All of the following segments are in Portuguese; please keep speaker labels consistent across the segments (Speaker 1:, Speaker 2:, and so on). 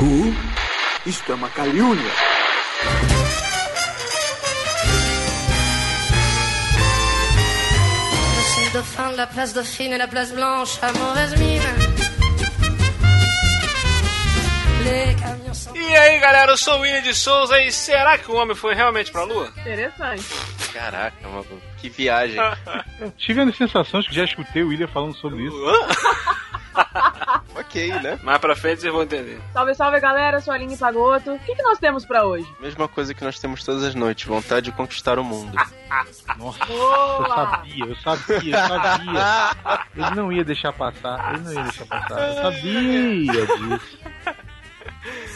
Speaker 1: Who? Isto é uma calúnia.
Speaker 2: Dauphin de la place Dauphine et la place Blanche à mauvaise mine.
Speaker 3: E aí, galera, eu sou o William de Souza e será que o homem foi realmente pra lua?
Speaker 4: Interessante.
Speaker 5: Caraca, maluco. Que viagem.
Speaker 6: Eu tive a sensação de que já escutei o William falando sobre isso.
Speaker 5: ok, né?
Speaker 3: Mais pra frente vocês vão entender.
Speaker 4: Salve, salve galera, eu sou a Aline Pagoto. O que, que nós temos pra hoje?
Speaker 5: Mesma coisa que nós temos todas as noites, vontade de conquistar o mundo.
Speaker 6: Nossa, eu
Speaker 4: Boa!
Speaker 6: sabia, eu sabia, eu sabia. Ele não ia deixar passar, ele não ia deixar passar. Eu sabia disso.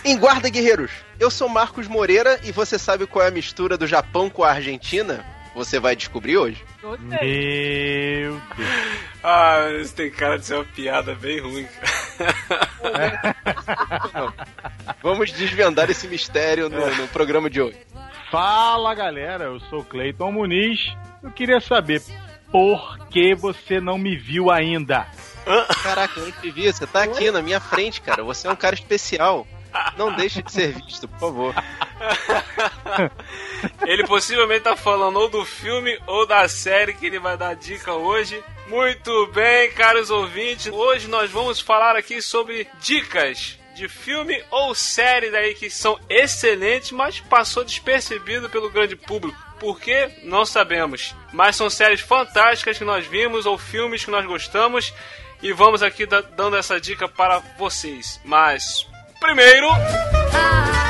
Speaker 5: Em Guarda Guerreiros, eu sou Marcos Moreira e você sabe qual é a mistura do Japão com a Argentina? Você vai descobrir hoje.
Speaker 4: Gostei.
Speaker 6: Meu Deus.
Speaker 3: Ah, isso tem cara de ser uma piada bem ruim, cara.
Speaker 5: Vamos desvendar esse mistério no, no programa de hoje.
Speaker 6: Fala galera, eu sou Cleiton Muniz. Eu queria saber por que você não me viu ainda?
Speaker 5: Caraca, eu não te vi, você tá aqui na minha frente, cara. Você é um cara especial. Não deixe de ser visto, por favor.
Speaker 3: Ele possivelmente tá falando ou do filme ou da série que ele vai dar dica hoje. Muito bem, caros ouvintes. Hoje nós vamos falar aqui sobre dicas de filme ou série daí que são excelentes, mas passou despercebido pelo grande público. Por quê? Não sabemos. Mas são séries fantásticas que nós vimos ou filmes que nós gostamos e vamos aqui da- dando essa dica para vocês. Mas primeiro,
Speaker 2: Allez,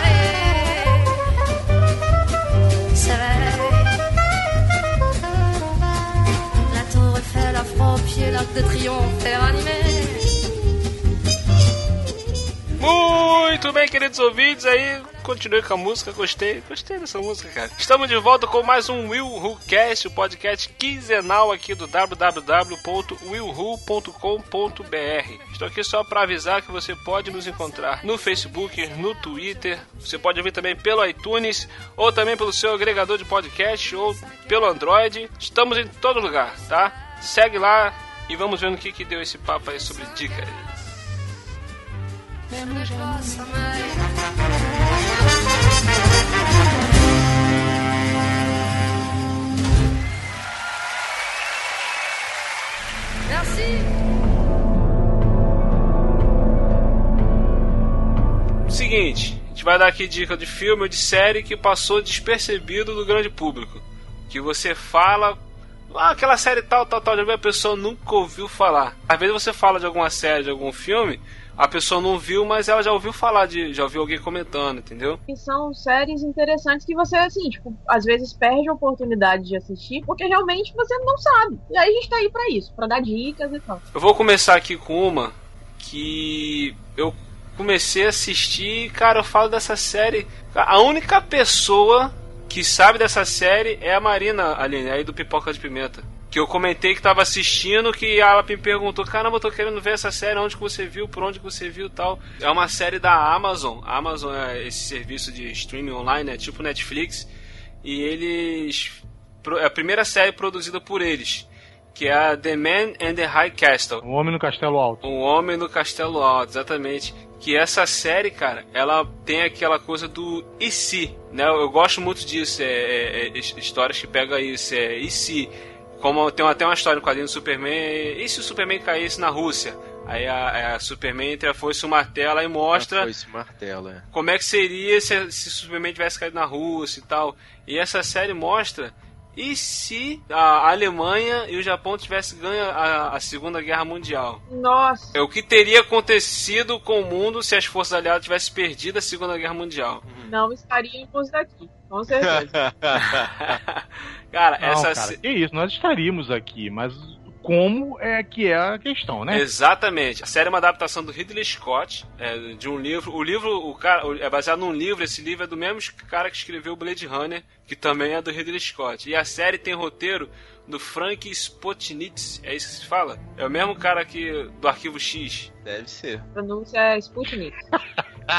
Speaker 2: L'Arc de Triomphe ranimé.
Speaker 3: Muito bem, queridos ouvintes, aí continuei com a música, gostei, gostei dessa música, cara. Estamos de volta com mais um Will Who Cast, o podcast quinzenal aqui do www.willwho.com.br. Estou aqui só para avisar que você pode nos encontrar no Facebook, no Twitter, você pode ouvir também pelo iTunes ou também pelo seu agregador de podcast ou pelo Android. Estamos em todo lugar, tá? Segue lá e vamos ver no que que deu esse papo aí sobre dicas.
Speaker 2: Sommeil. Merci.
Speaker 3: Seguinte, a gente vai dar aqui dica de filme ou de série que passou despercebido do grande público. Que você fala, ah, aquela série tal, tal, tal, já viu, a pessoa nunca ouviu falar. Às vezes você fala de alguma série, de algum filme, a pessoa não viu, mas ela já ouviu falar, de, já ouviu alguém comentando, entendeu?
Speaker 4: E são séries interessantes que você, assim, tipo, às vezes perde a oportunidade de assistir porque realmente você não sabe. E aí a gente tá aí pra isso, pra dar dicas e tal.
Speaker 3: Eu vou começar aqui com uma que eu comecei a assistir cara, eu falo dessa série. A única pessoa que sabe dessa série é a Marina Aline, aí do Pipoca de Pimenta. Que eu comentei que tava assistindo, que ela me perguntou, caramba, eu tô querendo ver essa série, onde que você viu, por onde que você viu e tal. É uma série da Amazon. A Amazon é esse serviço de streaming online, é tipo Netflix. E eles. É a primeira série produzida por eles. Que é a The Man and the High Castle.
Speaker 6: Um homem no castelo alto.
Speaker 3: Um Homem no Castelo Alto, exatamente. Que essa série, cara, ela tem aquela coisa do e se, né? Eu gosto muito disso, é, é- é his- histórias que pegam isso, é e se. Como tem até uma história no quadrinho do Superman, e se o Superman caísse na Rússia? Aí a, a Superman entre a foice e o martelo e mostra
Speaker 5: martelo, é.
Speaker 3: como é que seria se, se o Superman tivesse caído na Rússia e tal. E essa série mostra e se a Alemanha e o Japão tivessem ganho a, a Segunda Guerra Mundial.
Speaker 4: Nossa,
Speaker 3: É o que teria acontecido com o mundo se as forças aliadas tivessem perdido a Segunda Guerra Mundial.
Speaker 4: não estaríamos daqui, com certeza.
Speaker 3: cara,
Speaker 6: Não,
Speaker 3: essa
Speaker 6: cara, que isso, nós estaríamos aqui, mas como é que é a questão, né?
Speaker 3: Exatamente. A série é uma adaptação do Ridley Scott, é, de um livro. O livro, o cara, é baseado num livro. Esse livro é do mesmo cara que escreveu Blade Runner, que também é do Ridley Scott. E a série tem roteiro do Frank Spotnitz. É isso que se fala? É o mesmo cara que do Arquivo X.
Speaker 5: Deve ser.
Speaker 4: A pronúncia é Sputnik.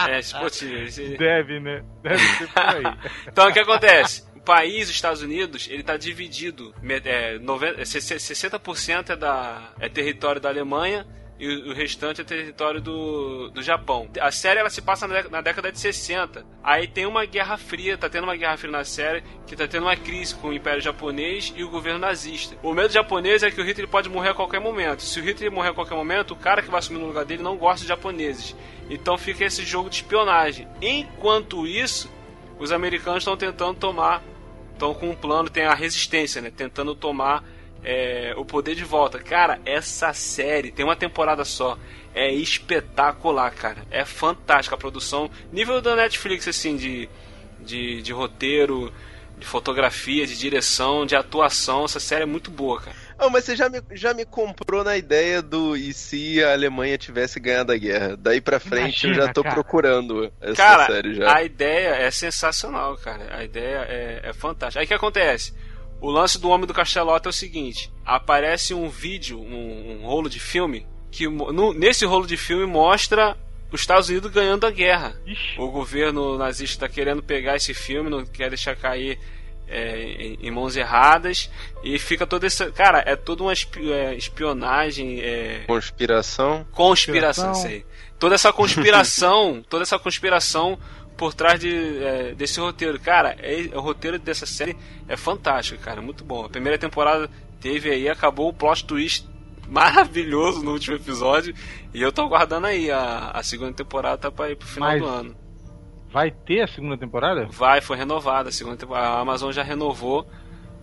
Speaker 3: É, Spotnitz.
Speaker 6: Deve, né? Deve ser por aí.
Speaker 3: Então o que acontece? País, os Estados Unidos, ele está dividido. É, 90, é, 60% é, da, é território da Alemanha e o restante é território do, do Japão. A série ela se passa na, na década de 60. Aí tem uma guerra fria, tá tendo uma guerra fria na série, que tá tendo uma crise com o Império Japonês e o governo nazista. O medo japonês é que o Hitler pode morrer a qualquer momento. Se o Hitler morrer a qualquer momento, o cara que vai assumir no lugar dele não gosta de japoneses. Então fica esse jogo de espionagem. Enquanto isso, os americanos estão tentando tomar estão com um plano, tem a resistência, né? Tentando tomar é, o poder de volta. Cara, essa série tem uma temporada só. É espetacular, cara. É fantástica a produção. Nível da Netflix, assim, de, de, de roteiro, de fotografia, de direção, de atuação. Essa série é muito boa, cara.
Speaker 5: Oh, mas você já me, já me comprou na ideia do e se a Alemanha tivesse ganhado a guerra? Daí pra frente eu
Speaker 6: Imagina,
Speaker 5: já tô
Speaker 6: cara.
Speaker 5: procurando essa
Speaker 3: Cara,
Speaker 5: série já.
Speaker 3: a ideia é sensacional, cara. A ideia é, é fantástica. Aí o que acontece? O lance do Homem do Castelote é o seguinte: aparece um vídeo, um, um rolo de filme, que no- nesse rolo de filme mostra os Estados Unidos ganhando a guerra.
Speaker 6: Ixi,
Speaker 3: O governo nazista está querendo pegar esse filme, não quer deixar cair é, em, em mãos erradas. E fica toda essa. Cara, é toda uma é, espionagem. É,
Speaker 5: Conspiração.
Speaker 3: conspiração,
Speaker 6: Conspiração.
Speaker 3: sei. Toda essa conspiração, toda essa conspiração por trás de, é, desse roteiro. Cara, é- o roteiro dessa série é fantástico, cara, muito bom. A primeira temporada teve aí, acabou o plot twist maravilhoso no último episódio. E eu tô aguardando aí, a, a segunda temporada tá pra ir pro final
Speaker 6: Mas-
Speaker 3: do ano.
Speaker 6: Vai ter a segunda temporada?
Speaker 3: Vai, foi renovada a segunda temporada. A Amazon já renovou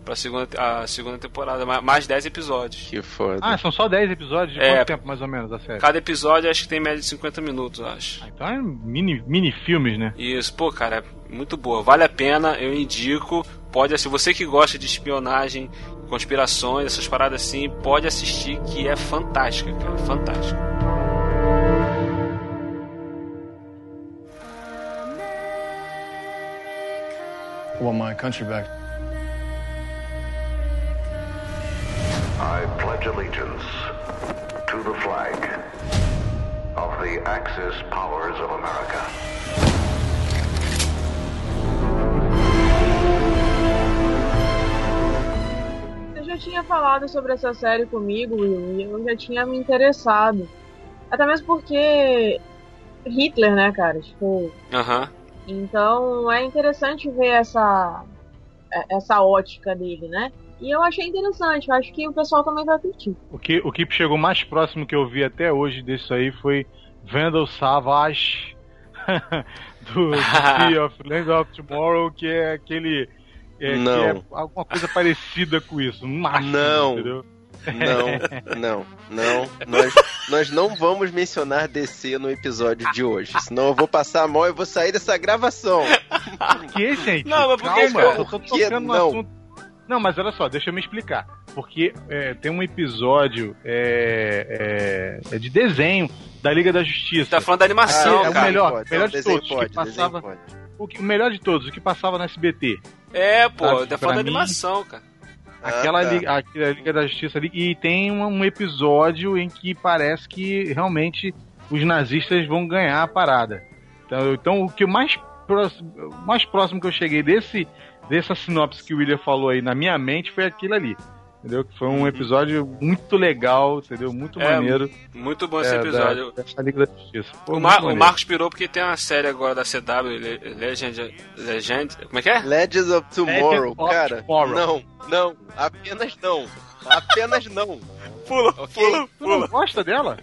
Speaker 3: pra segunda, a segunda temporada, ma- mais 10 episódios.
Speaker 5: Que foda.
Speaker 6: Ah, são só 10 episódios? De
Speaker 3: É.
Speaker 6: quanto tempo mais ou menos a série?
Speaker 3: Cada episódio acho que tem média de 50 minutos, acho.
Speaker 6: Ah, então é mini, mini filmes, né?
Speaker 3: Isso, pô, cara, é muito boa. Vale a pena, eu indico. Pode assistir. Você que gosta de espionagem, conspirações, essas paradas assim, pode assistir, que é fantástica, cara. Fantástica.
Speaker 7: I want my country back.
Speaker 8: I pledge allegiance to the flag of the Axis powers of America.
Speaker 4: Você já tinha falado sobre essa série comigo, Will, e eu já tinha me interessado. Até mesmo porque Hitler, né, cara? Tipo,
Speaker 3: Aham.
Speaker 4: Então é interessante ver essa é- essa ótica dele, né? E eu achei interessante, eu acho que o pessoal também vai curtir.
Speaker 6: O que, o que chegou mais próximo que eu vi até hoje disso aí foi Vandal Savage do, do Sea of Land of Tomorrow, que é aquele. É,
Speaker 5: Não.
Speaker 6: Que é alguma coisa parecida com isso. Máximo,
Speaker 5: Não.
Speaker 6: entendeu?
Speaker 5: Não, não, não. Nós, nós não vamos mencionar DC no episódio de hoje. Senão eu vou passar a mão e vou sair dessa gravação.
Speaker 6: Por que, gente?
Speaker 3: Não, mas por que,
Speaker 6: Calma, eu tô
Speaker 5: que
Speaker 6: tocando no
Speaker 5: não?
Speaker 6: assunto. Não, mas olha só, deixa eu me explicar. Porque é, tem um episódio é, é, é de desenho da Liga da Justiça.
Speaker 3: Tá falando da animação,
Speaker 6: é o
Speaker 3: cara.
Speaker 6: melhor,
Speaker 5: Pode,
Speaker 6: melhor de todos, que
Speaker 5: pode, desenho
Speaker 6: passava-. O, que- o melhor de todos, o que passava no SBT.
Speaker 3: É, pô, tá falando da animação, cara.
Speaker 6: Aquela,
Speaker 5: Ah, tá.
Speaker 6: Liga, Liga da Justiça ali. E tem um, um episódio em que parece que realmente os nazistas vão ganhar a parada. Então, então o que mais próximo, o mais próximo que eu cheguei desse, dessa sinopse que o William falou aí na minha mente foi aquilo ali. Entendeu? Que foi um episódio muito legal, entendeu? Muito
Speaker 3: É,
Speaker 6: maneiro.
Speaker 3: Muito bom esse
Speaker 6: é,
Speaker 3: episódio.
Speaker 6: Da, dessa Liga da Justiça. Pô,
Speaker 3: O, Mar o. Marcos pirou porque tem uma série agora da CW, Le- Legend. Legend. Como é que é?
Speaker 5: Legends of Tomorrow,
Speaker 6: Legends of
Speaker 5: cara.
Speaker 6: Tomorrow.
Speaker 5: Não, não. Apenas não. Apenas não.
Speaker 3: Pula,
Speaker 5: Ok.
Speaker 3: pula,
Speaker 6: Tu não
Speaker 3: pula.
Speaker 6: gosta dela?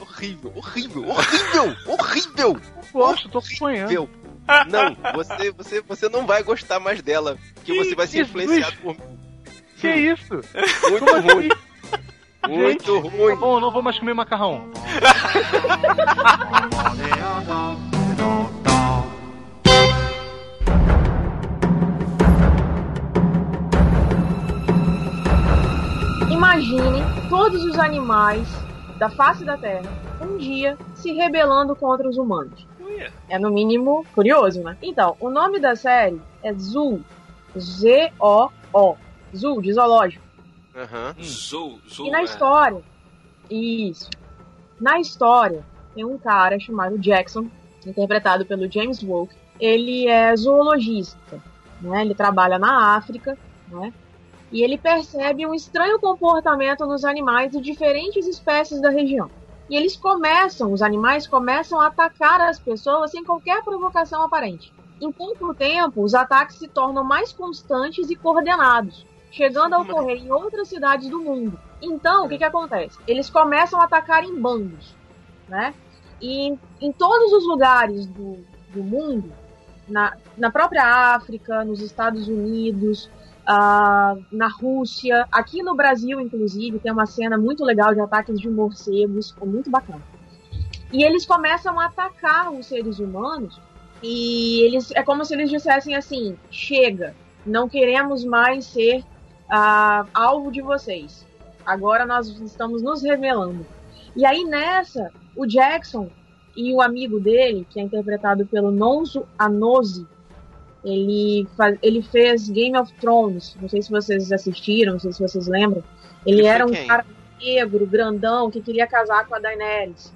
Speaker 5: Horrível, horrível, horrível, horrível.
Speaker 6: Gosto, tô acompanhando.
Speaker 5: Não, você, você, você não vai gostar mais dela. Porque você vai ser
Speaker 6: Jesus.
Speaker 5: influenciado por
Speaker 6: Que isso?
Speaker 5: muito
Speaker 6: Como assim?
Speaker 5: ruim. Muito
Speaker 6: Tá
Speaker 5: ruim.
Speaker 6: bom, não vou mais comer macarrão.
Speaker 4: Imagine todos os animais da face da Terra um dia se rebelando contra os humanos. É no mínimo curioso, né? Então, o nome da série é Zoo. Z-O-O. Zoo, de zoológico.
Speaker 5: Aham.
Speaker 3: Zou, Zou.
Speaker 4: E na
Speaker 3: é.
Speaker 4: história, isso. Na história, tem um cara chamado Jackson, interpretado pelo James Woke. Ele é zoologista, né? Ele trabalha na África, né? E ele percebe um estranho comportamento nos animais de diferentes espécies da região. E eles começam, os animais começam a atacar as pessoas sem qualquer provocação aparente. Em pouco tempo, os ataques se tornam mais constantes e coordenados, chegando a ocorrer em outras cidades do mundo. Então, o que, que acontece? Eles começam a atacar em bandos, né? E em, em todos os lugares do, do mundo, na, na própria África, nos Estados Unidos, ah, na Rússia, aqui no Brasil, inclusive, tem uma cena muito legal de ataques de morcegos, muito bacana. E eles começam a atacar os seres humanos e eles é como se eles dissessem assim: chega, não queremos mais ser ah, alvo de vocês. Agora nós estamos nos revelando. E aí nessa, o Jackson e o amigo dele, que é interpretado pelo Nonso Anose, ele, faz, ele fez Game of Thrones. Não sei se vocês assistiram, não sei se vocês lembram. Ele
Speaker 5: Ele
Speaker 4: era um
Speaker 5: quem?
Speaker 4: cara negro, grandão, que queria casar com a Daenerys.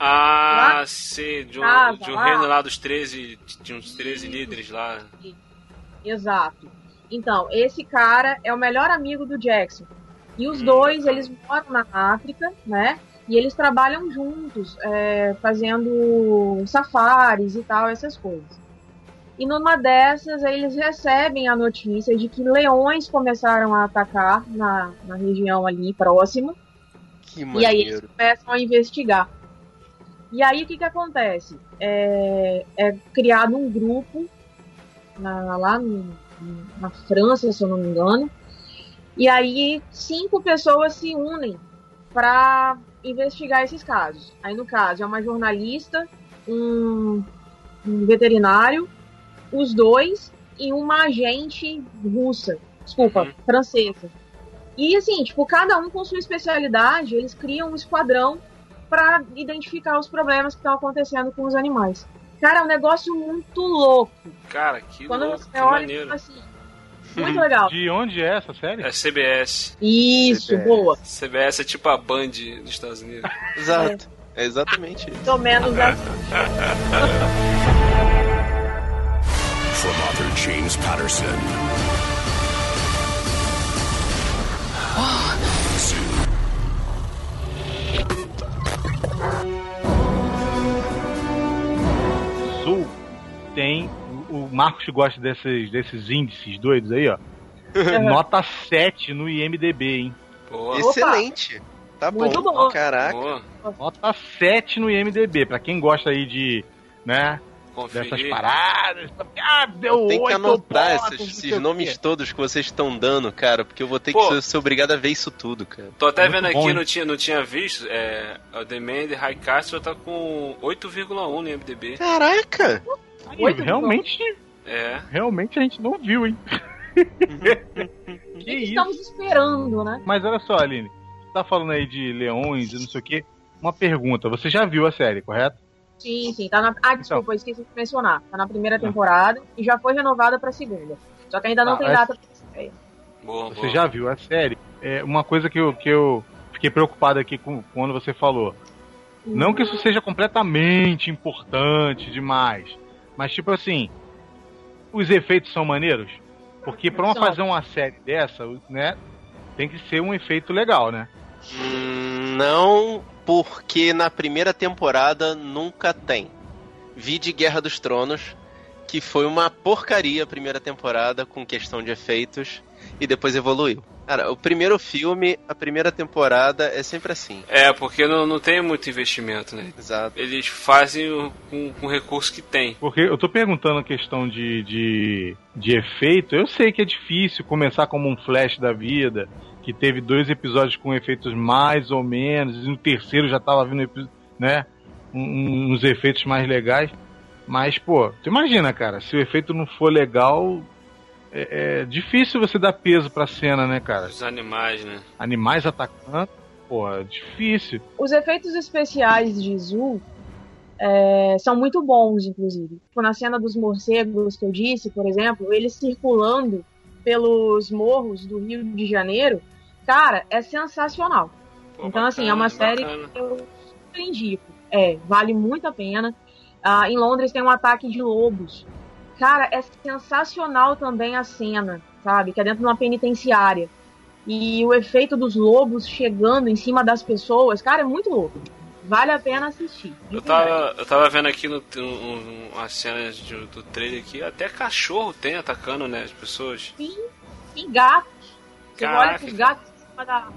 Speaker 3: Ah,
Speaker 4: Lá?
Speaker 3: sim, de um,
Speaker 4: Casa,
Speaker 3: de um
Speaker 4: lá.
Speaker 3: reino lá dos 13. Tinha uns 13 líderes lá.
Speaker 4: Exato. Então, esse cara é o melhor amigo do Jackson. E os dois, eles moram na África, né? E eles trabalham juntos, é, fazendo safaris e tal, essas coisas. E numa dessas, eles recebem a notícia de que leões começaram a atacar na, na região ali próxima.
Speaker 5: Que
Speaker 4: E aí eles começam a investigar. E aí o que que acontece? É, é criado um grupo na- lá no- na França, se eu não me engano. E aí cinco pessoas se unem para investigar esses casos. Aí no caso é uma jornalista, um, um veterinário, os dois e uma agente russa, desculpa,
Speaker 3: Uhum.
Speaker 4: francesa. E assim, tipo, cada um com sua especialidade, eles criam um esquadrão para identificar os problemas que estão acontecendo com os animais. Cara, é um negócio muito louco.
Speaker 3: Cara, que
Speaker 4: Quando
Speaker 3: louco,
Speaker 4: você
Speaker 3: que
Speaker 4: olha,
Speaker 3: maneiro.
Speaker 4: tipo assim, muito legal.
Speaker 6: De onde é essa série?
Speaker 3: É CBS.
Speaker 4: Isso,
Speaker 5: CBS.
Speaker 4: boa.
Speaker 3: CBS é tipo a Band dos Estados Unidos.
Speaker 5: Exato. É exatamente isso.
Speaker 4: Pelo menos assim.
Speaker 9: From author James Patterson.
Speaker 6: Tem. O Marcos gosta desses, desses índices doidos aí, ó. Nota 7 no IMDB, hein?
Speaker 3: Pô,
Speaker 5: Excelente. Tá
Speaker 4: Muito
Speaker 5: bom.
Speaker 4: bom.
Speaker 5: Caraca.
Speaker 3: boa.
Speaker 6: Nota 7 no IMDB. Pra quem gosta aí de. né? Dessas
Speaker 3: Conferir.
Speaker 6: paradas. Ah, deu
Speaker 5: Tem que
Speaker 6: 8
Speaker 5: anotar
Speaker 6: pontos,
Speaker 5: esses, esses nomes todos que vocês estão dando, cara, porque eu vou ter
Speaker 3: Pô.
Speaker 5: que ser, ser obrigado a ver isso tudo, cara.
Speaker 3: Tô até
Speaker 6: Muito
Speaker 3: vendo aqui,
Speaker 6: bom,
Speaker 3: não tinha, não tinha visto. É, Man The High Castle tá com 8,1 no MDB.
Speaker 5: Caraca!
Speaker 4: Oito
Speaker 6: realmente,
Speaker 3: É.
Speaker 6: realmente a gente não viu, hein? Que isso?
Speaker 4: estamos esperando, né?
Speaker 6: Mas olha só, Aline. Você tá falando aí de leões e não sei o quê. Uma pergunta. Você já viu a série, correto?
Speaker 4: Sim, sim. Tá na... Ah, desculpa, eu esqueci de mencionar. Tá na primeira temporada e já foi renovada pra segunda. Só que ainda não
Speaker 6: Ah,
Speaker 4: tem
Speaker 6: essa-
Speaker 4: data pra.
Speaker 3: Boa,
Speaker 6: Você
Speaker 3: boa.
Speaker 6: já viu a série? É uma coisa que eu, que eu fiquei preocupado aqui com quando você falou. Não que isso seja completamente importante demais, mas tipo assim, os efeitos são maneiros, porque pra uma fazer uma série dessa, né, tem que ser um efeito legal, né?
Speaker 5: Hum, não, porque na primeira temporada nunca tem. Vi de Guerra dos Tronos, que foi uma porcaria a primeira temporada com questão de efeitos e depois evoluiu. Cara, o primeiro filme, a primeira temporada é sempre assim.
Speaker 3: É, porque não, não tem muito investimento, né?
Speaker 5: Exato.
Speaker 3: Eles fazem o- com, com o recurso que tem.
Speaker 6: Porque eu tô perguntando a questão de, de, de efeito, eu sei que é difícil começar como um flash da vida, que teve dois episódios com efeitos mais ou menos, e no terceiro já tava vindo, né, um- uns efeitos mais legais. Mas, pô, tu imagina, cara, se o efeito não for legal, é, é difícil você dar peso pra cena, né, cara?
Speaker 3: Os animais, né?
Speaker 6: Animais atacando, pô, é difícil.
Speaker 4: Os efeitos especiais de Zoo é, são muito bons, inclusive. Tipo, na cena dos morcegos que eu disse, por exemplo, eles circulando pelos morros do Rio de Janeiro, cara, é sensacional.
Speaker 3: Pô,
Speaker 4: então, assim, é uma
Speaker 3: bacana,
Speaker 4: série
Speaker 3: bacana.
Speaker 4: que eu super indico. É, vale muito a pena. Ah, em Londres tem um ataque de lobos. Cara, é sensacional também a cena, sabe? Que é dentro de uma penitenciária. E o efeito dos lobos chegando em cima das pessoas, cara, é muito louco. Vale a pena assistir.
Speaker 3: Eu tava, eu tava vendo aqui no, um, umas cenas de- do trailer aqui, até cachorro tem atacando, né, as pessoas.
Speaker 4: Sim, e gatos. Você
Speaker 3: Caraca.
Speaker 4: olha pros gatos em cima da-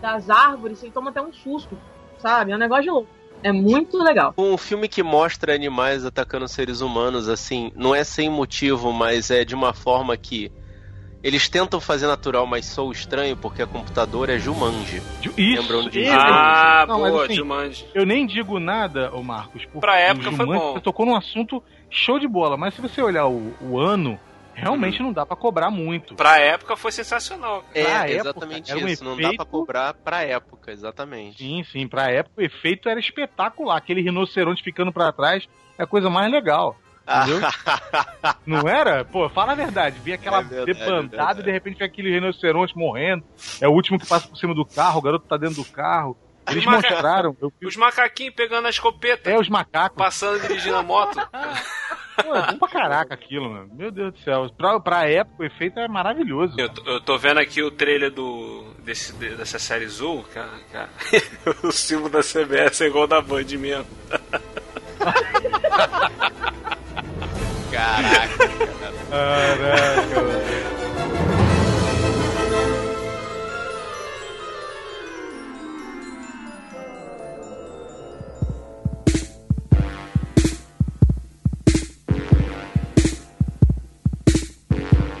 Speaker 4: das árvores, você toma até um susto, sabe? É um negócio de louco. É muito legal.
Speaker 5: Um filme que mostra animais atacando seres humanos, assim, não é sem motivo, mas é de uma forma que eles tentam fazer natural, mas sou estranho, porque a computador é Jumanji.
Speaker 6: Ju- Isso,
Speaker 5: Lembrando de
Speaker 6: esse-
Speaker 3: Ah,
Speaker 6: Não,
Speaker 3: boa,
Speaker 6: assim,
Speaker 3: Jumanji.
Speaker 6: Eu nem digo nada, ô Marcos. Porque
Speaker 3: Pra época
Speaker 6: o
Speaker 3: foi
Speaker 6: Jumanji,
Speaker 3: bom.
Speaker 6: Você tocou num assunto show de bola, mas se você olhar o, o ano, realmente
Speaker 3: Uhum.
Speaker 6: não dá pra cobrar muito.
Speaker 3: Pra época foi sensacional.
Speaker 5: É,
Speaker 6: Pra época,
Speaker 5: exatamente
Speaker 6: era um
Speaker 5: isso. Não dá
Speaker 6: efeito-
Speaker 5: pra cobrar pra época, exatamente.
Speaker 6: Sim, sim, pra época o efeito era espetacular. Aquele rinoceronte ficando pra trás é a coisa mais legal. Entendeu? Não era? Pô, fala a verdade. Vi aquela
Speaker 5: É verdade,
Speaker 6: debandada
Speaker 5: é
Speaker 6: e de repente vem aquele rinoceronte morrendo. É o último que passa por cima do carro, o garoto tá dentro do carro. Eles mostraram. Eu
Speaker 3: Os macaquinhos pegando a escopeta,
Speaker 6: é os macacos.
Speaker 3: passando dirigindo a moto.
Speaker 6: Pô, é bom pra caraca aquilo, mano. Meu Deus do céu. Pra, pra época o efeito é maravilhoso.
Speaker 3: Eu, tô- eu tô vendo aqui o trailer do, desse, de- dessa série Zul, cara, cara. o símbolo da CBS é igual da Band mesmo.
Speaker 5: Caraca.
Speaker 6: Caraca,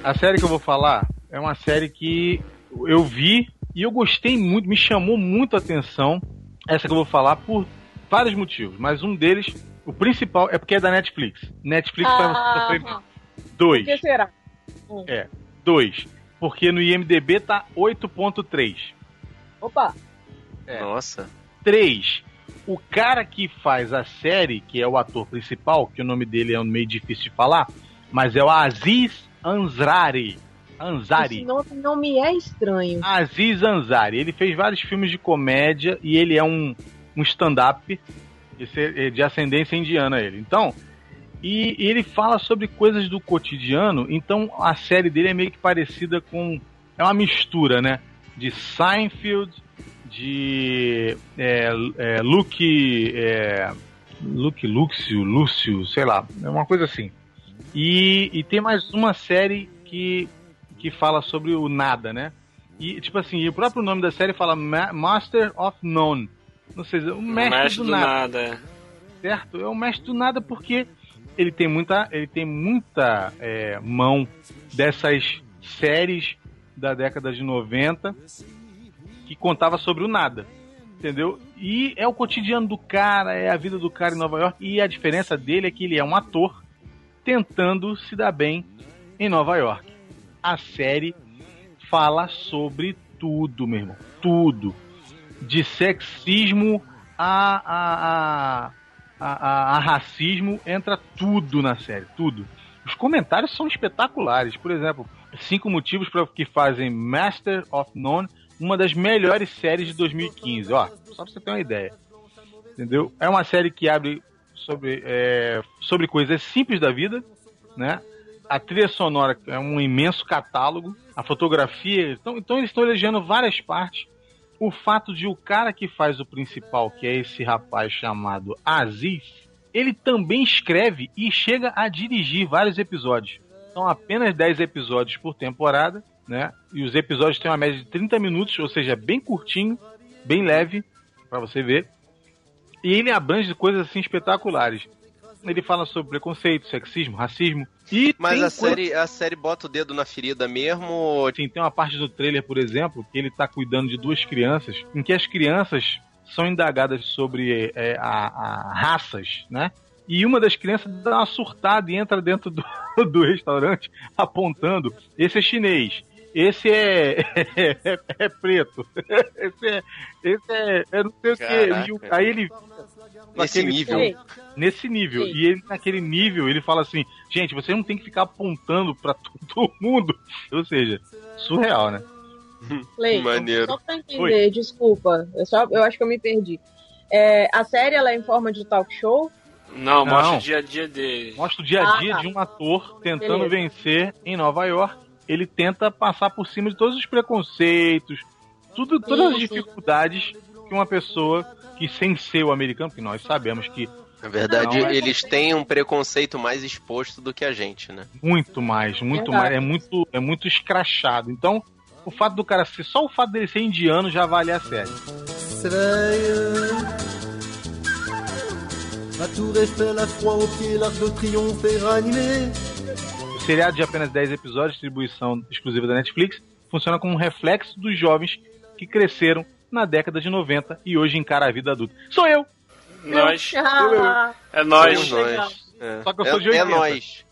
Speaker 6: A série que eu vou falar é uma série que eu vi e eu gostei muito, me chamou muito a atenção. Essa que eu vou falar por vários motivos, mas um deles, o principal, é porque é da Netflix. Netflix
Speaker 4: Ah,
Speaker 6: pra você dois.
Speaker 4: que será?
Speaker 6: 2. Porque no IMDB tá 8.3.
Speaker 4: Opa,
Speaker 6: É.
Speaker 5: Nossa.
Speaker 6: 3. O cara que faz a série, que é o ator principal, que o nome dele é meio difícil de falar, mas é o Aziz Ansari. Ansari.
Speaker 4: esse nome não me é estranho.
Speaker 6: Aziz Ansari. Ele fez vários filmes de comédia e ele é um, um stand-up de, de ascendência indiana, ele. Então, e, e ele fala sobre coisas do cotidiano, então a série dele é meio que parecida com. É uma mistura, né? De Seinfeld, de é, é, Luke. É, Luke Luxio, Lúcio, sei lá, é uma coisa assim. E, e tem mais uma série que, que fala sobre o nada, né? E, tipo assim, o próprio nome da série fala Ma- Master of None. Não sei, o mestre,
Speaker 3: Mestre
Speaker 6: do,
Speaker 3: do
Speaker 6: nada,
Speaker 3: nada. é.
Speaker 6: certo? É o mestre do nada porque ele tem muita, ele tem muita é, mão dessas séries da década de 90 que contava sobre o nada. Entendeu? E é o cotidiano do cara, é a vida do cara em Nova York. E a diferença dele é que ele é um ator tentando se dar bem em Nova York. A série fala sobre tudo, meu irmão. Tudo. De sexismo a, a, a, a, racismo, entra tudo na série. Tudo. Os comentários são espetaculares. Por exemplo, cinco motivos para que fazem Master of None uma das melhores séries de 2015. Ó, só pra você ter uma ideia. Entendeu? É uma série que abre sobre, é, sobre coisas simples da vida, né? A trilha sonora é um imenso catálogo, a fotografia. Então, então eles estão elegendo várias partes. O fato de o cara que faz o principal, que é esse rapaz chamado Aziz, ele também escreve e chega a dirigir vários episódios. São apenas 10 episódios por temporada, né? E os episódios têm uma média de 30 minutos, ou seja, bem curtinho, bem leve, para você ver. E ele abrange coisas assim espetaculares. Ele fala sobre preconceito, sexismo, racismo. E
Speaker 5: Mas a
Speaker 6: coisa-
Speaker 5: série, a série bota o dedo na ferida mesmo?
Speaker 6: Assim, tem uma parte do trailer, por exemplo, que ele tá cuidando de duas crianças, em que as crianças são indagadas sobre é, a, a raças, né? E uma das crianças dá uma surtada e entra dentro do, do restaurante apontando: esse é chinês, esse é, é, é preto, esse é, esse é, é não sei o
Speaker 5: Caraca.
Speaker 6: que. E o- aí ele.
Speaker 5: Nesse nível.
Speaker 6: Nesse nível.
Speaker 4: Sim.
Speaker 6: E ele, naquele nível, ele fala assim: gente, você não tem que ficar apontando pra todo mundo. Ou seja, surreal, né?
Speaker 4: Cleiton,
Speaker 5: Maneiro.
Speaker 4: só pra entender, desculpa, eu, só, eu acho que eu me perdi. É, a série ela é em forma de talk show?
Speaker 3: Não, mostra
Speaker 6: Não.
Speaker 3: o dia a dia dele.
Speaker 6: Mostra o dia a dia
Speaker 4: Ah,
Speaker 6: de um ator tentando
Speaker 4: Beleza.
Speaker 6: vencer em Nova York. Ele tenta passar por cima de todos os preconceitos, tudo, todas as dificuldades que que uma pessoa que sem ser o americano, porque nós sabemos que
Speaker 5: Na verdade,
Speaker 6: Não, é-
Speaker 5: eles têm um preconceito mais exposto do que a gente, né?
Speaker 6: muito mais, muito
Speaker 4: Verdade.
Speaker 6: mais, é muito, é muito escrachado. Então, o fato do cara ser, só o fato dele ser indiano já vale a série.
Speaker 10: La tour Eiffel a froid aux pieds, l'Arc de Triomphe est ranimé.
Speaker 6: Seriado de apenas 10 episódios, distribuição exclusiva da Netflix, funciona como um reflexo dos jovens que cresceram na década de 90 e hoje encara a vida adulta. Sou eu!
Speaker 3: Nós.
Speaker 4: Ah,
Speaker 3: É nós.
Speaker 5: É.
Speaker 6: Só que eu
Speaker 5: É-
Speaker 6: sou de
Speaker 5: É
Speaker 6: 80.
Speaker 5: nós.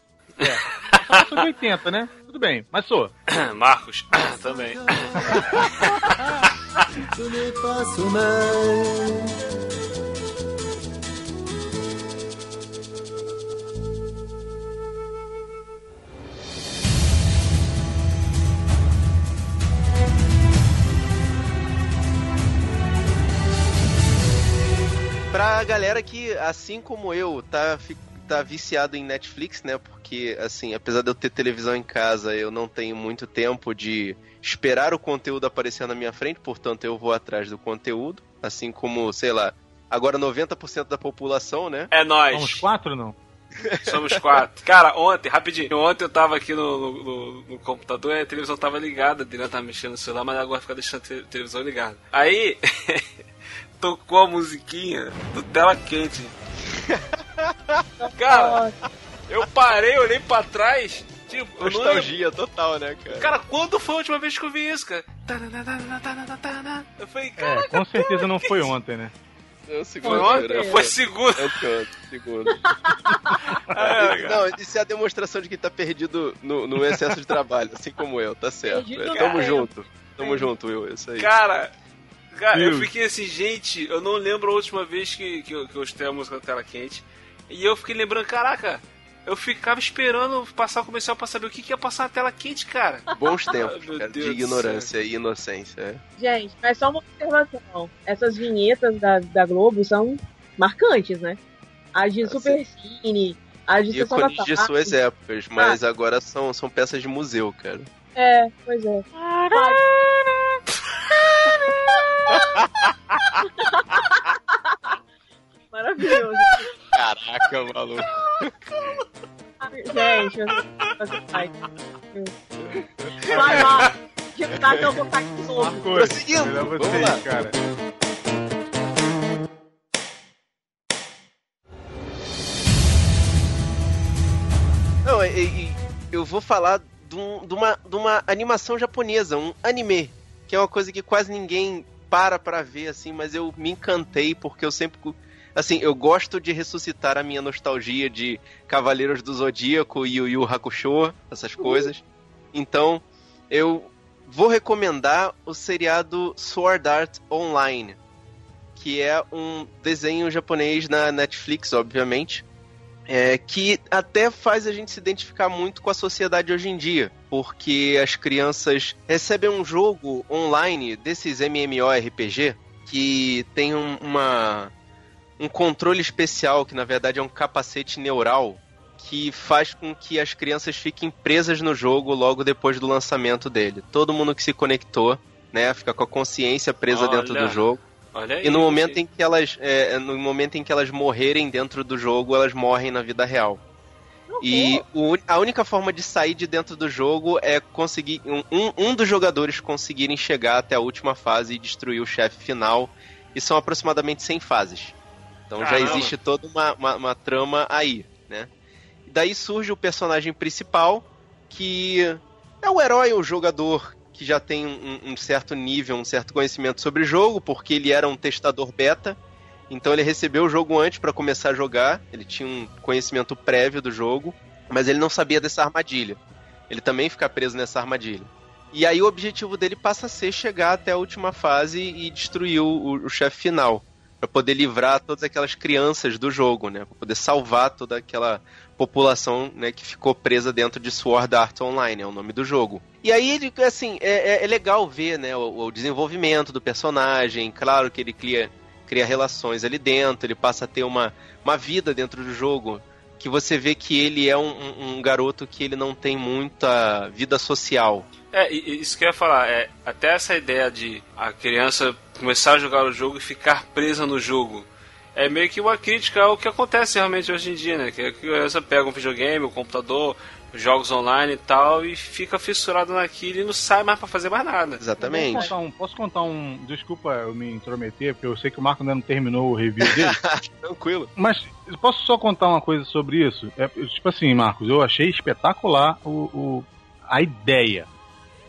Speaker 6: Só que eu sou de 80, né? Tudo bem, mas sou.
Speaker 3: Marcos também.
Speaker 5: Pra galera que, assim como eu, tá, tá viciado em Netflix, né? Porque, assim, apesar de eu ter televisão em casa, eu não tenho muito tempo de esperar o conteúdo aparecer na minha frente, portanto eu vou atrás do conteúdo. Assim como, sei lá, agora 90% da população, né?
Speaker 3: É nós.
Speaker 6: Somos quatro não?
Speaker 3: Somos quatro. Cara, ontem, rapidinho. Ontem eu tava aqui no, no- no- no computador e a televisão tava ligada. Mexendo no celular, mas agora fica deixando a te- televisão ligada. Aí, tocou a musiquinha do Tela Quente. Cara, eu parei, olhei pra trás. Tipo, eu não.
Speaker 5: Nostalgia total, né, cara?
Speaker 3: Cara, quando foi a última vez que eu vi isso, cara? Eu falei, cara,
Speaker 6: É, com certeza não foi ontem, né?
Speaker 5: É
Speaker 3: foi
Speaker 5: segundo.
Speaker 3: ontem?
Speaker 5: né?
Speaker 3: Foi segunda.
Speaker 5: Anteontem, segundo.
Speaker 3: É, cara.
Speaker 5: Não, isso é a demonstração de que tá perdido no, no excesso de trabalho, assim como eu, tá certo.
Speaker 4: Perdido
Speaker 5: É, Tamo
Speaker 4: tempo.
Speaker 5: junto. Tamo junto, Will, isso aí.
Speaker 3: Cara, cara, eu
Speaker 6: Deus.
Speaker 3: fiquei assim, gente, eu não lembro a última vez que, que, eu, que eu escutei a música tela quente. E eu fiquei lembrando, caraca, eu ficava esperando passar o comercial pra saber o que, que ia passar na tela quente, cara.
Speaker 5: Bons tempos, cara,
Speaker 3: Deus
Speaker 5: de ignorância e inocência. é.
Speaker 4: Gente, mas só uma observação. Essas vinhetas da, da Globo são marcantes, né? As de
Speaker 5: Ah,
Speaker 4: Super Cine, as de Sessão da
Speaker 5: Ícones de
Speaker 4: Tarde.
Speaker 5: suas épocas, mas agora são, são peças de museu, cara.
Speaker 4: É, pois é. Maravilhoso.
Speaker 5: Caraca, maluco.
Speaker 4: Gente, eu fazer mais. Vai lá. Tá que eu vou ficar de novo.
Speaker 6: Marcos,
Speaker 5: Prosseguindo,
Speaker 6: melhor você
Speaker 5: vamos
Speaker 6: ir,
Speaker 5: lá.
Speaker 6: cara.
Speaker 5: Não, e, e eu vou falar de, um- de uma, de uma animação japonesa, um anime, que é uma coisa que quase ninguém para pra ver, assim, mas eu me encantei porque eu sempre. Assim, eu gosto de ressuscitar a minha nostalgia de Cavaleiros do Zodíaco e Yu Yu Hakusho, essas coisas. Então, eu vou recomendar o seriado Sword Art Online, que é um desenho japonês na Netflix, obviamente, é, que até faz a gente se identificar muito com a sociedade hoje em dia, porque as crianças recebem um jogo online desses MMORPG que tem um, uma um controle especial que na verdade é um capacete neural que faz com que as crianças fiquem presas no jogo logo depois do lançamento dele. Todo mundo que se conectou, né, fica com a consciência presa dentro
Speaker 3: Olha.
Speaker 5: do jogo.
Speaker 3: Olha aí.
Speaker 5: E no momento em que elas, é, no momento em que elas morrerem dentro do jogo, elas morrem na vida real. E o a única forma de sair de dentro do jogo é conseguir um, um, dos jogadores conseguirem chegar até a última fase e destruir o chefe final. E são aproximadamente 100 fases. Então já
Speaker 3: Caramba.
Speaker 5: existe toda uma, uma, uma trama aí, né? E daí surge o personagem principal, que é o herói, o jogador que já tem um, um certo nível, um certo conhecimento sobre o jogo, porque ele era um testador beta. Então ele recebeu o jogo antes para começar a jogar, ele tinha um conhecimento prévio do jogo, mas ele não sabia dessa armadilha. Ele também fica preso nessa armadilha. E aí o objetivo dele passa a ser chegar até a última fase e destruir o, o- o chefe final. Pra poder livrar todas aquelas crianças do jogo, né? Pra poder salvar toda aquela população né, que ficou presa dentro de Sword Art Online, é o nome do jogo. E aí, assim, é, é- é legal ver né, o, o desenvolvimento do personagem. Claro que ele cria, cria relações ali dentro, ele passa a ter uma, uma vida dentro do jogo. Que você vê que ele é um- um garoto que ele não tem muita vida social.
Speaker 3: É, isso que eu ia falar, é, até essa ideia de a criança começar a jogar o jogo e ficar presa no jogo. É meio que uma crítica ao que acontece realmente hoje em dia, né? Que a criança pega um videogame, um computador, jogos online e tal, e fica fissurado naquilo e não sai mais pra fazer mais nada.
Speaker 5: Exatamente.
Speaker 6: Posso contar, um, posso contar um. Desculpa eu me intrometer, porque eu sei que o Marco ainda não terminou o review dele.
Speaker 5: Tranquilo.
Speaker 6: Mas posso só contar uma coisa sobre isso? É, tipo assim, Marcos, eu achei espetacular o, o- a ideia.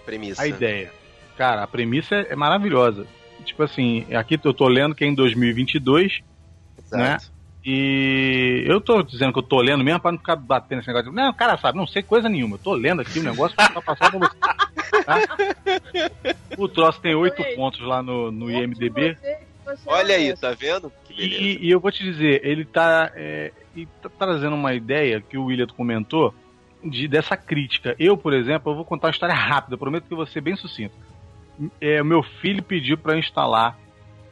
Speaker 5: Premissa.
Speaker 6: A ideia. Cara, a premissa é maravilhosa. Tipo assim, aqui eu tô lendo que é em 2022, né?
Speaker 5: Exato.
Speaker 6: E eu tô dizendo que eu tô lendo mesmo pra não ficar batendo esse negócio. Não, cara, sabe, não sei coisa nenhuma. Eu tô lendo aqui o negócio pra passar pra você. Tá? O troço tem oito
Speaker 4: Oi.
Speaker 6: pontos lá no, no IMDB.
Speaker 5: Olha aí,
Speaker 4: é
Speaker 5: tá vendo? Que beleza.
Speaker 6: E, e eu vou te dizer, ele tá, é, e tá trazendo uma ideia que o William comentou de, dessa crítica. Eu, por exemplo, eu vou contar uma história rápida, prometo que ser bem sucinto. É, o meu filho pediu para instalar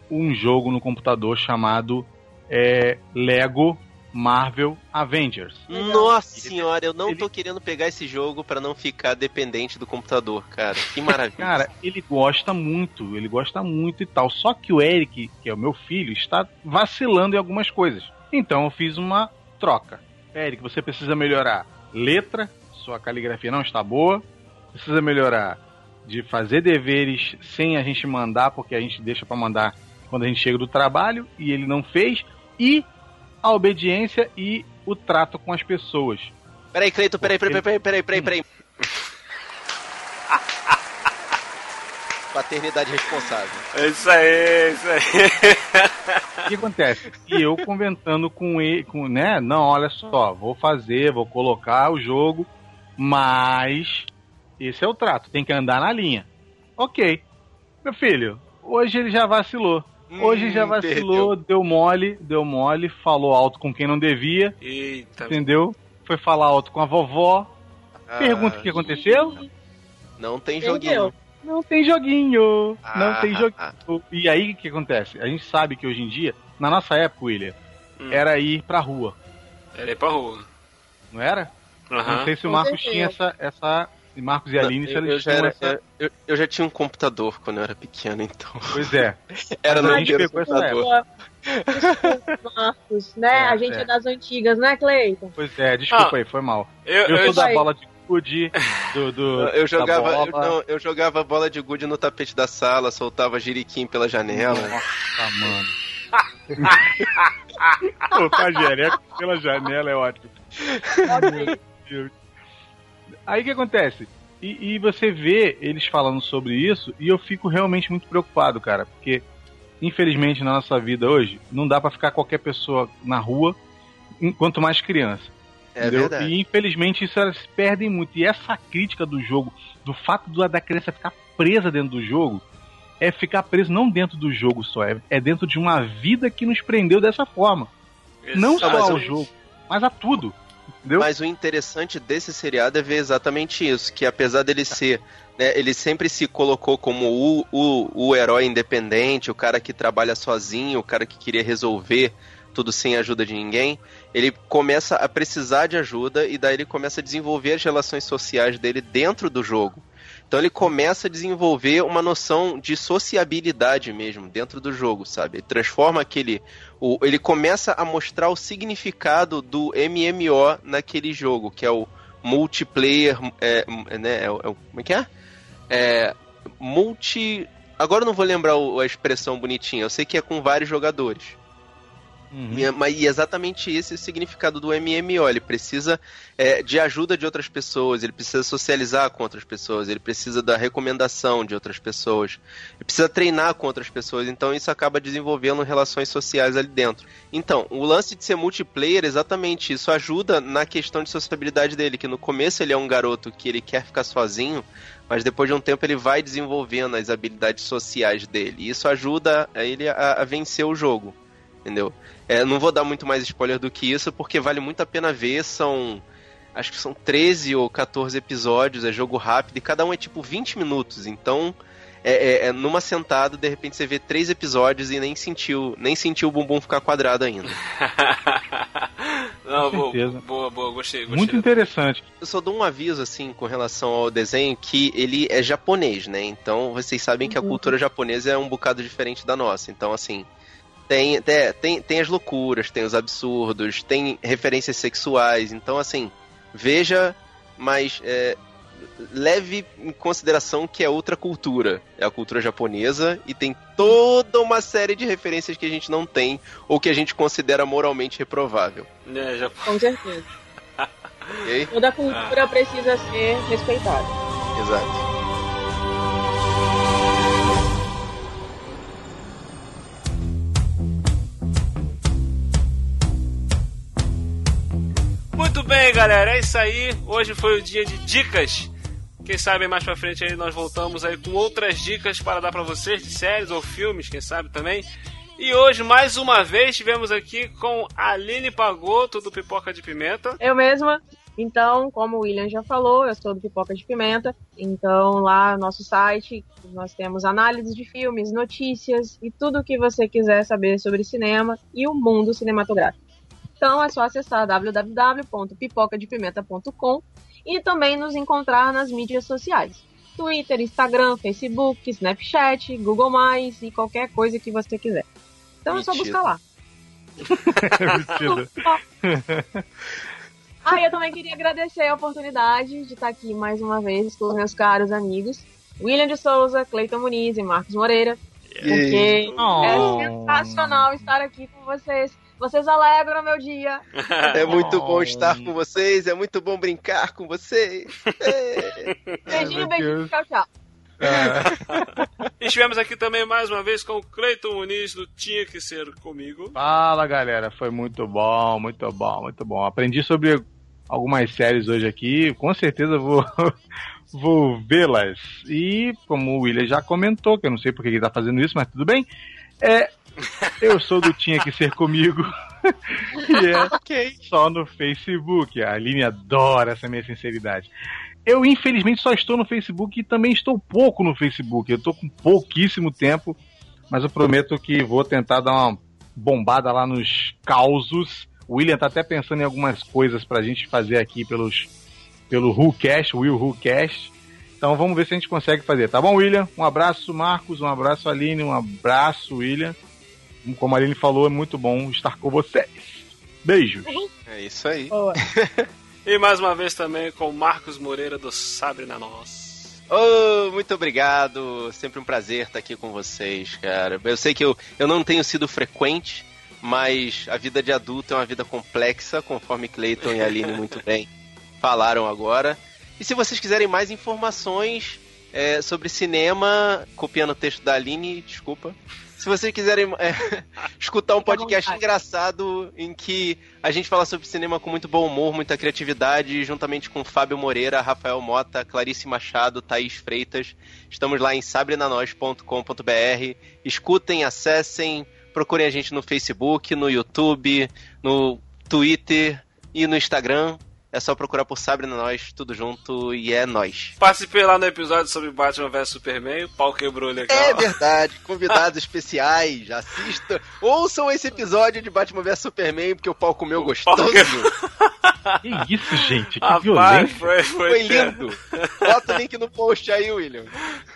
Speaker 6: um jogo no computador chamado é, Lego Marvel Avengers.
Speaker 5: Nossa senhora, eu não
Speaker 6: ele-
Speaker 5: tô querendo pegar esse jogo pra não ficar dependente do computador, cara. Que maravilha.
Speaker 6: Cara, ele gosta muito, ele gosta muito e tal. Só que o Eric, que é o meu filho, está vacilando em algumas coisas. Então eu fiz uma troca. Eric, você precisa melhorar letra, sua caligrafia não está boa. Precisa melhorar de fazer deveres sem a gente mandar, porque a gente deixa pra mandar quando a gente chega do trabalho e ele não fez. E a obediência e o trato com as pessoas.
Speaker 5: Peraí, Cleiton, peraí, peraí, peraí, peraí, peraí, peraí. Paternidade responsável.
Speaker 3: É isso aí, é isso aí.
Speaker 6: O que acontece? E eu conversando com ele, com, né? Não, olha só, vou fazer, vou colocar o jogo, mas esse é o trato, tem que andar na linha. Ok. Meu filho, hoje ele já vacilou. Hoje ele já
Speaker 5: Hum,
Speaker 6: vacilou, deu mole, deu mole, falou alto com quem não devia,
Speaker 3: Eita.
Speaker 6: entendeu? Foi falar alto com a vovó. Pergunta o que
Speaker 5: Ah,
Speaker 6: aconteceu.
Speaker 5: Não tem
Speaker 4: Entendeu?
Speaker 5: joguinho.
Speaker 6: Não tem joguinho. não
Speaker 5: Ah,
Speaker 6: tem
Speaker 5: ah,
Speaker 6: joguinho. E aí o que acontece? A gente sabe que hoje em dia, na nossa época, William,
Speaker 3: Hum.
Speaker 6: era ir pra rua,
Speaker 3: Era ir pra rua.
Speaker 6: não era? Não
Speaker 3: Aham.
Speaker 6: sei se o Marcos tinha essa. essa e Marcos e
Speaker 5: Não,
Speaker 6: Aline, se
Speaker 5: eu, eu
Speaker 6: eles
Speaker 5: já era-
Speaker 6: essa.
Speaker 5: eu, eu já tinha um computador quando eu era pequeno, então.
Speaker 6: Pois é.
Speaker 5: Era no
Speaker 6: gente
Speaker 5: primeiro
Speaker 6: pegou essa
Speaker 5: computador.
Speaker 4: Desculpa, Marcos, né?
Speaker 6: É,
Speaker 4: a gente
Speaker 6: é.
Speaker 4: é. das antigas, né, Cleiton?
Speaker 6: Pois é, desculpa
Speaker 3: Ah,
Speaker 6: aí, foi mal.
Speaker 3: Eu,
Speaker 6: Eu,
Speaker 3: eu,
Speaker 6: sou da bola de gude, do. do
Speaker 5: Eu jogava,
Speaker 6: da
Speaker 5: eu,
Speaker 6: bola.
Speaker 5: não, eu jogava bola de gude no tapete da sala, soltava jiriquim pela janela.
Speaker 6: Nossa, mano. Soltar jereco pela janela é ótimo. Aí o que acontece? E, e você vê eles falando sobre isso e eu fico realmente muito preocupado, cara, porque infelizmente na nossa vida hoje não dá pra ficar qualquer pessoa na rua, quanto mais criança.
Speaker 5: É
Speaker 6: entendeu?
Speaker 5: verdade.
Speaker 6: E infelizmente isso elas perdem muito. E essa crítica do jogo, do fato da criança ficar presa dentro do jogo, é ficar preso não dentro do jogo só, é, é dentro de uma vida que nos prendeu dessa forma. Não só ao
Speaker 5: eu-
Speaker 6: jogo, mas a tudo. Entendeu?
Speaker 5: Mas o interessante desse seriado é ver exatamente isso, que apesar dele ser, né, ele sempre se colocou como o, o, o herói independente, o cara que trabalha sozinho, o cara que queria resolver tudo sem ajuda de ninguém, ele começa a precisar de ajuda e daí ele começa a desenvolver as relações sociais dele dentro do jogo. Então ele começa a desenvolver uma noção de sociabilidade mesmo dentro do jogo, sabe? Ele transforma aquele. O, ele começa a mostrar o significado do MMO naquele jogo, que é o multiplayer. É, né, é, é como é que é? É. Multi. Agora eu não vou lembrar o- a expressão bonitinha, eu sei que é com vários jogadores.
Speaker 6: Uhum.
Speaker 5: E é- e exatamente esse é o significado do MMO. Ele precisa é, de ajuda de outras pessoas, ele precisa socializar com outras pessoas, ele precisa da recomendação de outras pessoas, ele precisa treinar com outras pessoas. Então isso acaba desenvolvendo relações sociais ali dentro. Então, o lance de ser multiplayer, exatamente isso ajuda na questão de sociabilidade dele, que no começo ele é um garoto que ele quer ficar sozinho, mas depois de um tempo ele vai desenvolvendo as habilidades sociais dele. E isso ajuda ele a, a vencer o jogo. Entendeu? É, não vou dar muito mais spoiler do que isso, porque vale muito a pena ver. São. Acho que são 13 ou 14 episódios, é jogo rápido, e cada um é tipo 20 minutos. Então, é, é- é numa sentada, de repente você vê três episódios e nem sentiu, nem sentiu o bumbum ficar quadrado ainda.
Speaker 3: Não,
Speaker 6: Com
Speaker 3: boa,
Speaker 6: certeza.
Speaker 3: boa, boa, gostei, gostei.
Speaker 6: Muito interessante.
Speaker 5: Eu só dou um aviso, assim, com relação ao desenho, que ele é japonês, né? Então, vocês sabem que a
Speaker 4: Uhum.
Speaker 5: cultura japonesa é um bocado diferente da nossa. Então, assim, tem, tem, tem, tem as loucuras, tem os absurdos, tem referências sexuais. Então, assim, veja, mas é, leve em consideração que é outra cultura. É a cultura japonesa e tem toda uma série de referências que a gente não tem ou que a gente considera moralmente reprovável.
Speaker 3: É, já...
Speaker 4: Com certeza.
Speaker 5: Ok?
Speaker 4: Toda cultura precisa ser respeitada.
Speaker 5: Exato.
Speaker 3: Bem, galera, é isso aí. Hoje foi o dia de dicas. Quem sabe mais pra frente aí nós voltamos aí com outras dicas para dar pra vocês de séries ou filmes, quem sabe também. E hoje, mais uma vez, estivemos aqui com a Aline Pagoto do Pipoca de Pimenta.
Speaker 4: Eu mesma. Então, como o William já falou, eu sou do Pipoca de Pimenta. Então, lá no nosso site, nós temos análises de filmes, notícias e tudo o que você quiser saber sobre cinema e o mundo cinematográfico. Então, é só acessar www.pipocadepimenta.com e também nos encontrar nas mídias sociais. Twitter, Instagram, Facebook, Snapchat, Google+, e qualquer coisa que você quiser. Então é só
Speaker 5: Mentira.
Speaker 4: buscar lá.
Speaker 6: Mentira.
Speaker 4: Ah, eu também queria agradecer a oportunidade de estar aqui mais uma vez com os meus caros amigos William de Souza, Cleiton Muniz e Marcos Moreira. Porque
Speaker 6: Oh.
Speaker 4: é sensacional estar aqui com vocês. Vocês alegram meu dia.
Speaker 5: É muito bom
Speaker 6: Oh.
Speaker 5: estar com vocês, é muito bom brincar com vocês. É.
Speaker 4: Beijinho, beijinho, tchau, tchau.
Speaker 6: É.
Speaker 3: Estivemos aqui também mais uma vez com o Cleiton Muniz do Tinha Que Ser Comigo.
Speaker 6: Fala galera, foi muito bom, muito bom, muito bom. Aprendi sobre algumas séries hoje aqui, com certeza vou, vou vê-las. E como o William já comentou, que eu não sei porque ele tá fazendo isso, mas tudo bem. É, eu sou do Tinha Que Ser Comigo. e é só no Facebook. A Aline adora essa minha sinceridade. Eu, infelizmente, só estou no Facebook e também estou pouco no Facebook. Eu estou com pouquíssimo tempo, mas eu prometo que vou tentar dar uma bombada lá nos causos. O William tá até pensando em algumas coisas pra gente fazer aqui pelos, pelo WhoCast, Will WhoCast. Então vamos ver se a gente consegue fazer, tá bom, William? Um abraço, Marcos, um abraço, Aline, um abraço, William. Como a Aline falou, é muito bom estar com vocês. Beijos.
Speaker 5: É isso aí.
Speaker 3: E mais uma vez também com o Marcos Moreira do Sabre na Nós.
Speaker 5: Oh, muito obrigado. Sempre um prazer estar aqui com vocês, cara. Eu sei que eu, eu não tenho sido frequente, mas a vida de adulto é uma vida complexa, conforme Clayton e a Aline muito bem falaram agora. E se vocês quiserem mais informações é, sobre cinema, copiando o texto da Aline, desculpa. Se vocês quiserem é, escutar um podcast engraçado em que a gente fala sobre cinema com muito bom humor, muita criatividade, juntamente com Fábio Moreira, Rafael Mota, Clarice Machado, Thaís Freitas. Estamos lá em sabrenanois.com.br. Escutem, acessem, procurem a gente no Facebook, no YouTube, no Twitter e no Instagram. É só procurar por Sabrina Nós, tudo junto e é nós.
Speaker 3: Participei lá no episódio sobre Batman vs Superman, o pau quebrou legal.
Speaker 5: É verdade, convidados especiais, assistam. Ouçam esse episódio de Batman vs Superman, porque o pau comeu gostoso.
Speaker 6: Que isso, gente? Que
Speaker 3: Rapaz,
Speaker 6: violência.
Speaker 3: foi, foi,
Speaker 5: Foi lindo. Bota o link no post aí, William.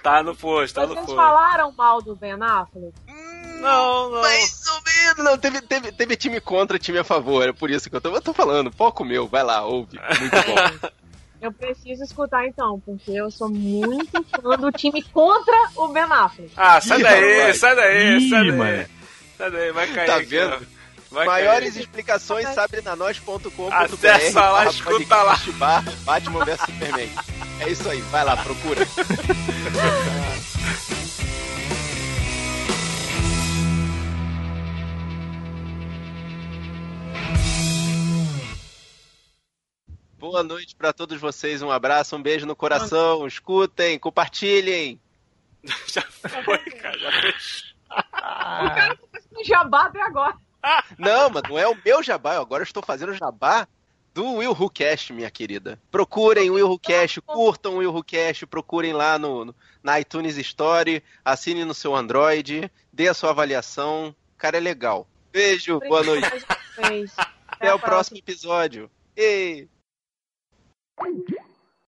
Speaker 3: Tá no post, tá no
Speaker 4: Vocês
Speaker 3: post.
Speaker 4: falaram mal do Ben Affleck?
Speaker 3: Não, não.
Speaker 5: Mais ou menos. Não, teve, teve, teve time contra, time a favor. É por isso que eu tô, eu tô falando. Pau comeu, vai lá, ouve. Muito bom.
Speaker 4: Eu preciso escutar então, porque eu sou muito fã do time contra o Ben Affleck.
Speaker 3: Ah, sai daí, sai daí,
Speaker 6: Ih,
Speaker 3: sai daí.
Speaker 6: mano.
Speaker 3: Sai daí, vai cair.
Speaker 5: Tá
Speaker 3: aqui,
Speaker 5: vendo?
Speaker 3: ó. Vai
Speaker 5: Maiores
Speaker 3: cair.
Speaker 5: explicações, sabrenanois.com.br.
Speaker 3: Acessa lá, escuta lá.
Speaker 5: Batman vs Superman. É isso aí, vai lá, procura. Boa noite pra todos vocês, um abraço, um beijo no coração, escutem, compartilhem.
Speaker 3: Já foi, cara, já fez.
Speaker 4: O cara tá fazendo jabá até agora.
Speaker 5: Não, mas não é o meu jabá, eu agora estou fazendo o jabá do Will Who Cast, minha querida. Procurem o Will Who Cast, curtam o Will Who Cast, procurem lá no, no- na iTunes Store, assine no seu Android, dê a sua avaliação. Cara, é legal. Beijo, boa noite. Até, o próximo episódio. Ei! Thank you.